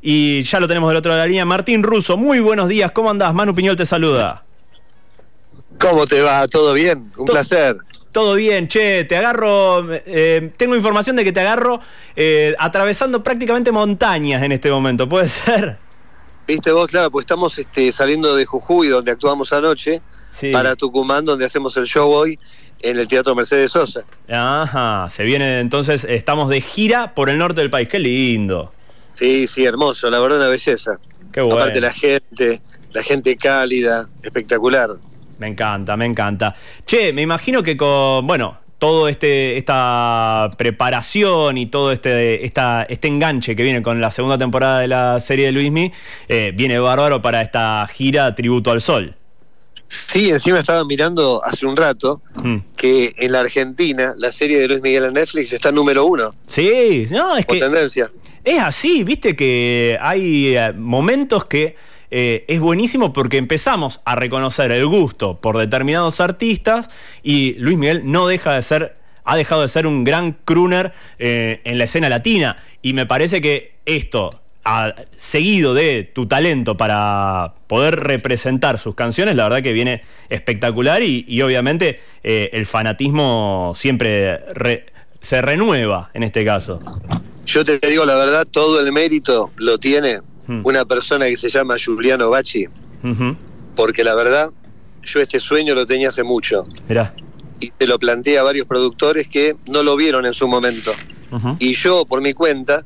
Y ya lo tenemos del otro lado de la línea. Martín Russo, muy buenos días. ¿Cómo andás? Manu Piñol te saluda. ¿Cómo te va? ¿Todo bien? Un placer. Todo bien, che, te agarro, eh, tengo información de que te agarro eh, atravesando prácticamente montañas en este momento, ¿puede ser? Viste vos, claro, pues estamos este, saliendo de Jujuy, donde actuamos anoche, para Tucumán, donde hacemos el show hoy en el Teatro Mercedes Sosa. Ajá, se viene entonces, estamos de gira por el norte del país, qué lindo. Sí, sí, hermoso, la verdad una belleza. Qué bueno. Aparte la gente, la gente cálida, espectacular. Me encanta, me encanta. Che, me imagino que con, bueno, todo este esta preparación y todo este esta, este enganche que viene con la segunda temporada de la serie de Luismi eh, viene bárbaro para esta gira Tributo al Sol. Sí, encima estaba mirando hace un rato mm. que en la Argentina la serie de Luis Miguel en Netflix está número uno. Sí, no, es que. tendencia. Es así, viste que hay eh, momentos que eh, es buenísimo porque empezamos a reconocer el gusto por determinados artistas y Luis Miguel no deja de ser, ha dejado de ser un gran crooner eh, en la escena latina. Y me parece que esto, seguido de tu talento para poder representar sus canciones, la verdad que viene espectacular y, obviamente el fanatismo siempre se renueva en este caso. Yo te digo la verdad, todo el mérito lo tiene Hmm. una persona que se llama Giuliano Bacci, porque la verdad, yo este sueño lo tenía hace mucho. Y te lo planteé a varios productores que no lo vieron en su momento. Y yo, por mi cuenta,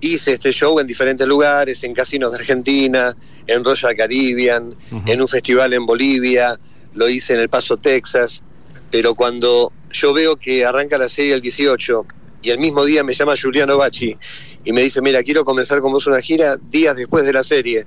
hice este show en diferentes lugares, en casinos de Argentina, en Royal Caribbean, en un festival en Bolivia, lo hice en El Paso, Texas. Pero cuando yo veo que arranca la serie el 18 y el mismo día me llama Giuliano Bacci y me dice, mira, quiero comenzar con vos una gira días después de la serie.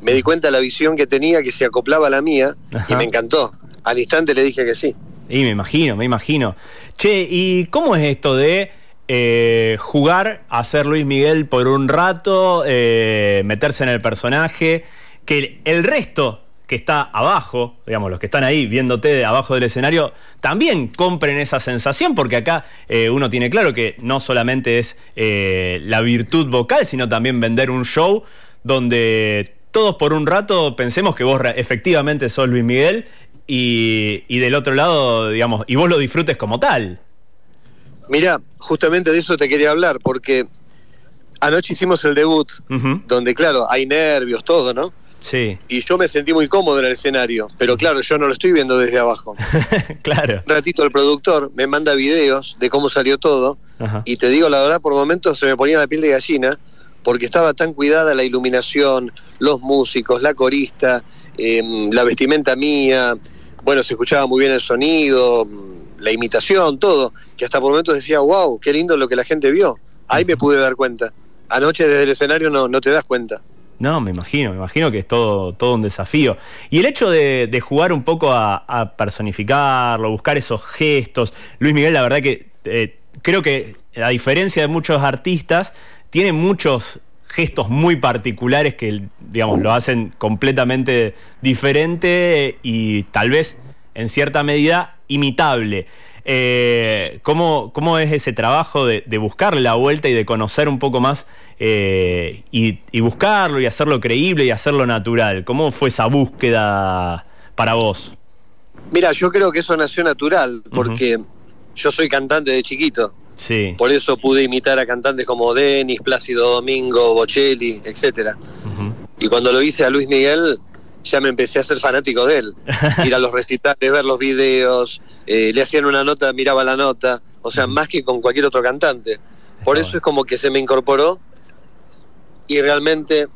Me di cuenta de la visión que tenía, que se acoplaba a la mía, y me encantó. Al instante le dije que sí. Y me imagino, me imagino. Che, ¿y cómo es esto de eh, jugar a ser Luis Miguel por un rato, eh, meterse en el personaje, que el resto que está abajo, digamos, los que están ahí viéndote de abajo del escenario, también compren esa sensación, porque acá eh, uno tiene claro que no solamente es eh, la virtud vocal, sino también vender un show donde todos por un rato pensemos que vos efectivamente sos Luis Miguel y, del otro lado, digamos, y vos lo disfrutes como tal. Mira, justamente de eso te quería hablar, porque anoche hicimos el debut, donde claro, hay nervios, todo, ¿no? Sí. Y yo me sentí muy cómodo en el escenario, pero claro, yo no lo estoy viendo desde abajo. claro. Un ratito el productor me manda videos de cómo salió todo y te digo la verdad, por momentos se me ponía la piel de gallina porque estaba tan cuidada la iluminación, los músicos, la corista, em, la vestimenta mía, bueno, se escuchaba muy bien el sonido, mm, la imitación, todo, que hasta por momentos decía, wow, qué lindo lo que la gente vio. Ahí me pude dar cuenta. Anoche desde el escenario no, no te das cuenta. No, me imagino, me imagino que es todo, todo un desafío. Y el hecho de, jugar un poco a, personificarlo, buscar esos gestos. Luis Miguel, la verdad que eh, creo que, a diferencia de muchos artistas, tiene muchos gestos muy particulares que, digamos, lo hacen completamente diferente y tal vez, en cierta medida, imitable. Eh, ¿cómo, es ese trabajo de, buscarle la vuelta y de conocer un poco más eh, y, buscarlo y hacerlo creíble y hacerlo natural? ¿Cómo fue esa búsqueda para vos? Mira, yo creo que eso nació natural, porque yo soy cantante de chiquito. Sí. Por eso pude imitar a cantantes como Denis, Plácido Domingo, Bocelli, etc. Y cuando lo hice a Luis Miguel, ya me empecé a ser fanático de él. Ir a los recitales, ver los videos, eh, le hacían una nota, miraba la nota, o sea, más que con cualquier otro cantante. Por eso es como que se me incorporó y realmente,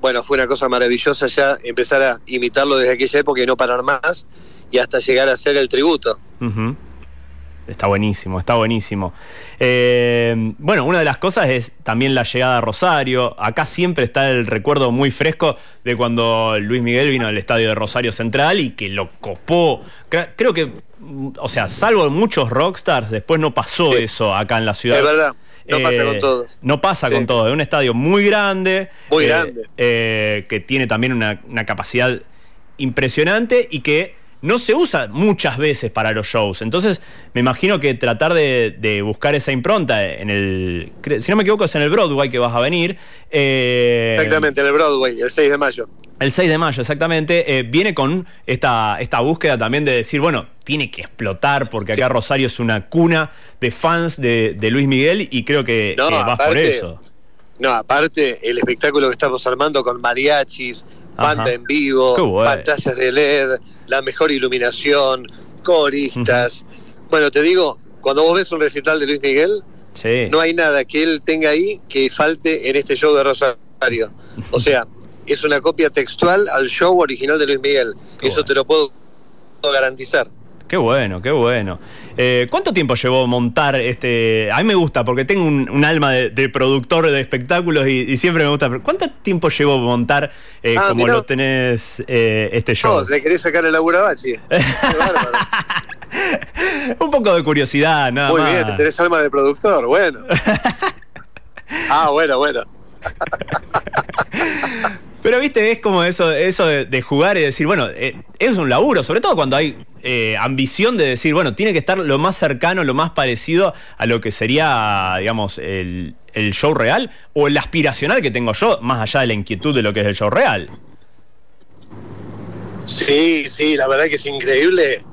bueno, fue una cosa maravillosa ya empezar a imitarlo desde aquella época y no parar más y hasta llegar a hacer el tributo. Está buenísimo, está buenísimo. Eh, bueno, una de las cosas es también la llegada a Rosario. Acá siempre está el recuerdo muy fresco de cuando Luis Miguel vino al estadio de Rosario Central y que lo copó. Creo que, o sea, salvo muchos rockstars, después no pasó eso acá en la ciudad. Es verdad. No pasa con eh, todo. No pasa con todo. Es un estadio muy grande. Muy eh, grande. que tiene también una, una capacidad impresionante y que no se usa muchas veces para los shows. Entonces, me imagino que tratar de, buscar esa impronta en el. Si no me equivoco, es en el Broadway que vas a venir. Eh, exactamente, en el Broadway, el 6 de mayo. El 6 de mayo, exactamente. Eh, viene con esta, esta búsqueda también de decir, bueno, tiene que explotar porque acá Rosario es una cuna de fans de, Luis Miguel y creo que, no, vas por eso. No, aparte, el espectáculo que estamos armando con mariachis, banda en vivo, pantallas de LED, la mejor iluminación, coristas. Bueno, te digo, cuando vos ves un recital de Luis Miguel, no hay nada que él tenga ahí que falte en este show de Rosario. O sea, es una copia textual al show original de Luis Miguel. Eso te lo puedo garantizar. Qué bueno, qué bueno. Eh, ¿Cuánto tiempo llevó montar este? A mí me gusta porque tengo un, alma de, productor de espectáculos y, siempre me gusta. ¿Cuánto tiempo llevó montar eh, ah, como lo tenés eh, este show? No, le querés sacar el laburo a Bachi. un poco de curiosidad, nada Muy bien, tenés alma de productor, bueno. ah, bueno, bueno. Pero viste, es como eso, eso de, jugar y decir, bueno, eh, es un laburo, sobre todo cuando hay eh, ambición de decir, bueno, tiene que estar lo más cercano, lo más parecido a lo que sería, digamos, el, show real o el aspiracional que tengo yo, más allá de la inquietud de lo que es el show real. Sí, sí, la verdad que es increíble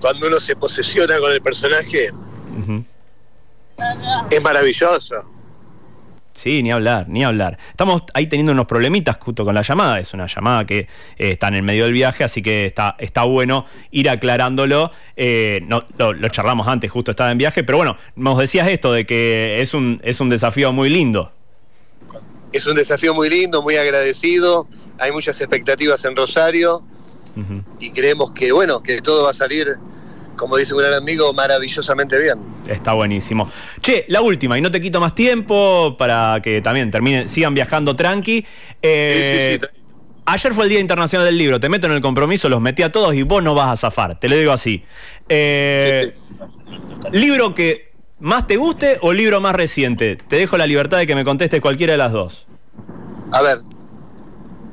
cuando uno se posesiona con el personaje. Es maravilloso. Sí, ni hablar, ni hablar. Estamos ahí teniendo unos problemitas justo con la llamada. Es una llamada que eh, está en el medio del viaje, así que está, está bueno ir aclarándolo. Eh, no, lo, charlamos antes, justo estaba en viaje, pero bueno, nos decías esto de que es un, es un desafío muy lindo. Es un desafío muy lindo, muy agradecido. Hay muchas expectativas en Rosario y creemos que, bueno, que todo va a salir como dice un gran amigo, maravillosamente bien. Está buenísimo. Che, la última, y no te quito más tiempo para que también terminen, sigan viajando tranqui. Eh, ayer fue el Día Internacional del Libro, te meto en el compromiso, los metí a todos y vos no vas a zafar, te lo digo así. Eh, ¿Libro que más te guste o libro más reciente? Te dejo la libertad de que me contestes cualquiera de las dos. A ver,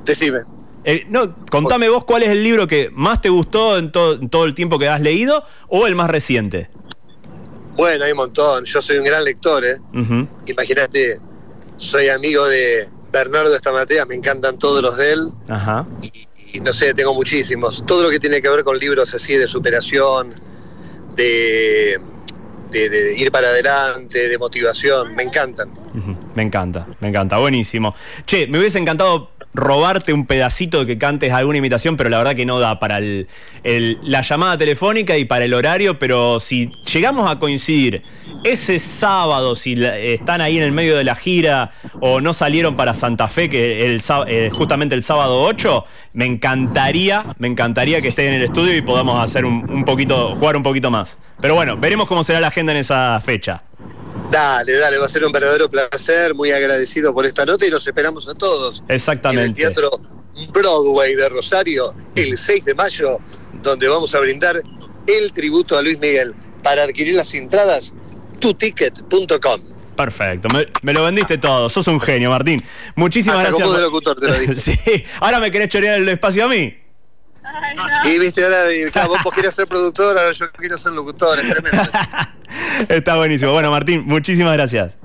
decime. Eh, no, contame vos cuál es el libro que más te gustó en, todo el tiempo que has leído o el más reciente. Bueno, hay un montón. Yo soy un gran lector, ¿eh? Imagínate, soy amigo de Bernardo Estamatea, me encantan todos los de él. Ajá. Y, no sé, tengo muchísimos. Todo lo que tiene que ver con libros así de superación, de, de, ir para adelante, de motivación, me encantan. Me encanta, me encanta, buenísimo. Che, me hubiese encantado robarte un pedacito de que cantes alguna imitación, pero la verdad que no da para la llamada telefónica y para el horario, pero si llegamos a coincidir ese sábado, si están ahí en el medio de la gira o no salieron para Santa Fe, que el, eh, justamente el sábado 8, me encantaría, me encantaría que estén en el estudio y podamos hacer un poquito, jugar un poquito más. Pero bueno, veremos cómo será la agenda en esa fecha. Dale, dale, va a ser un verdadero placer, muy agradecido por esta nota y los esperamos a todos. Exactamente. En el Teatro Broadway de Rosario, el 6 de mayo, donde vamos a brindar el tributo a Luis Miguel. Para adquirir las entradas, tuticket.com. Perfecto, me, lo vendiste todo, sos un genio, Martín. Muchísimas gracias. Como de locutor te lo dije. sí, ahora me querés chorear el espacio a mí. Y viste, ahora vos, querés ser productor, ahora yo quiero ser locutor, es tremendo. Está buenísimo. Bueno, Martín, muchísimas gracias.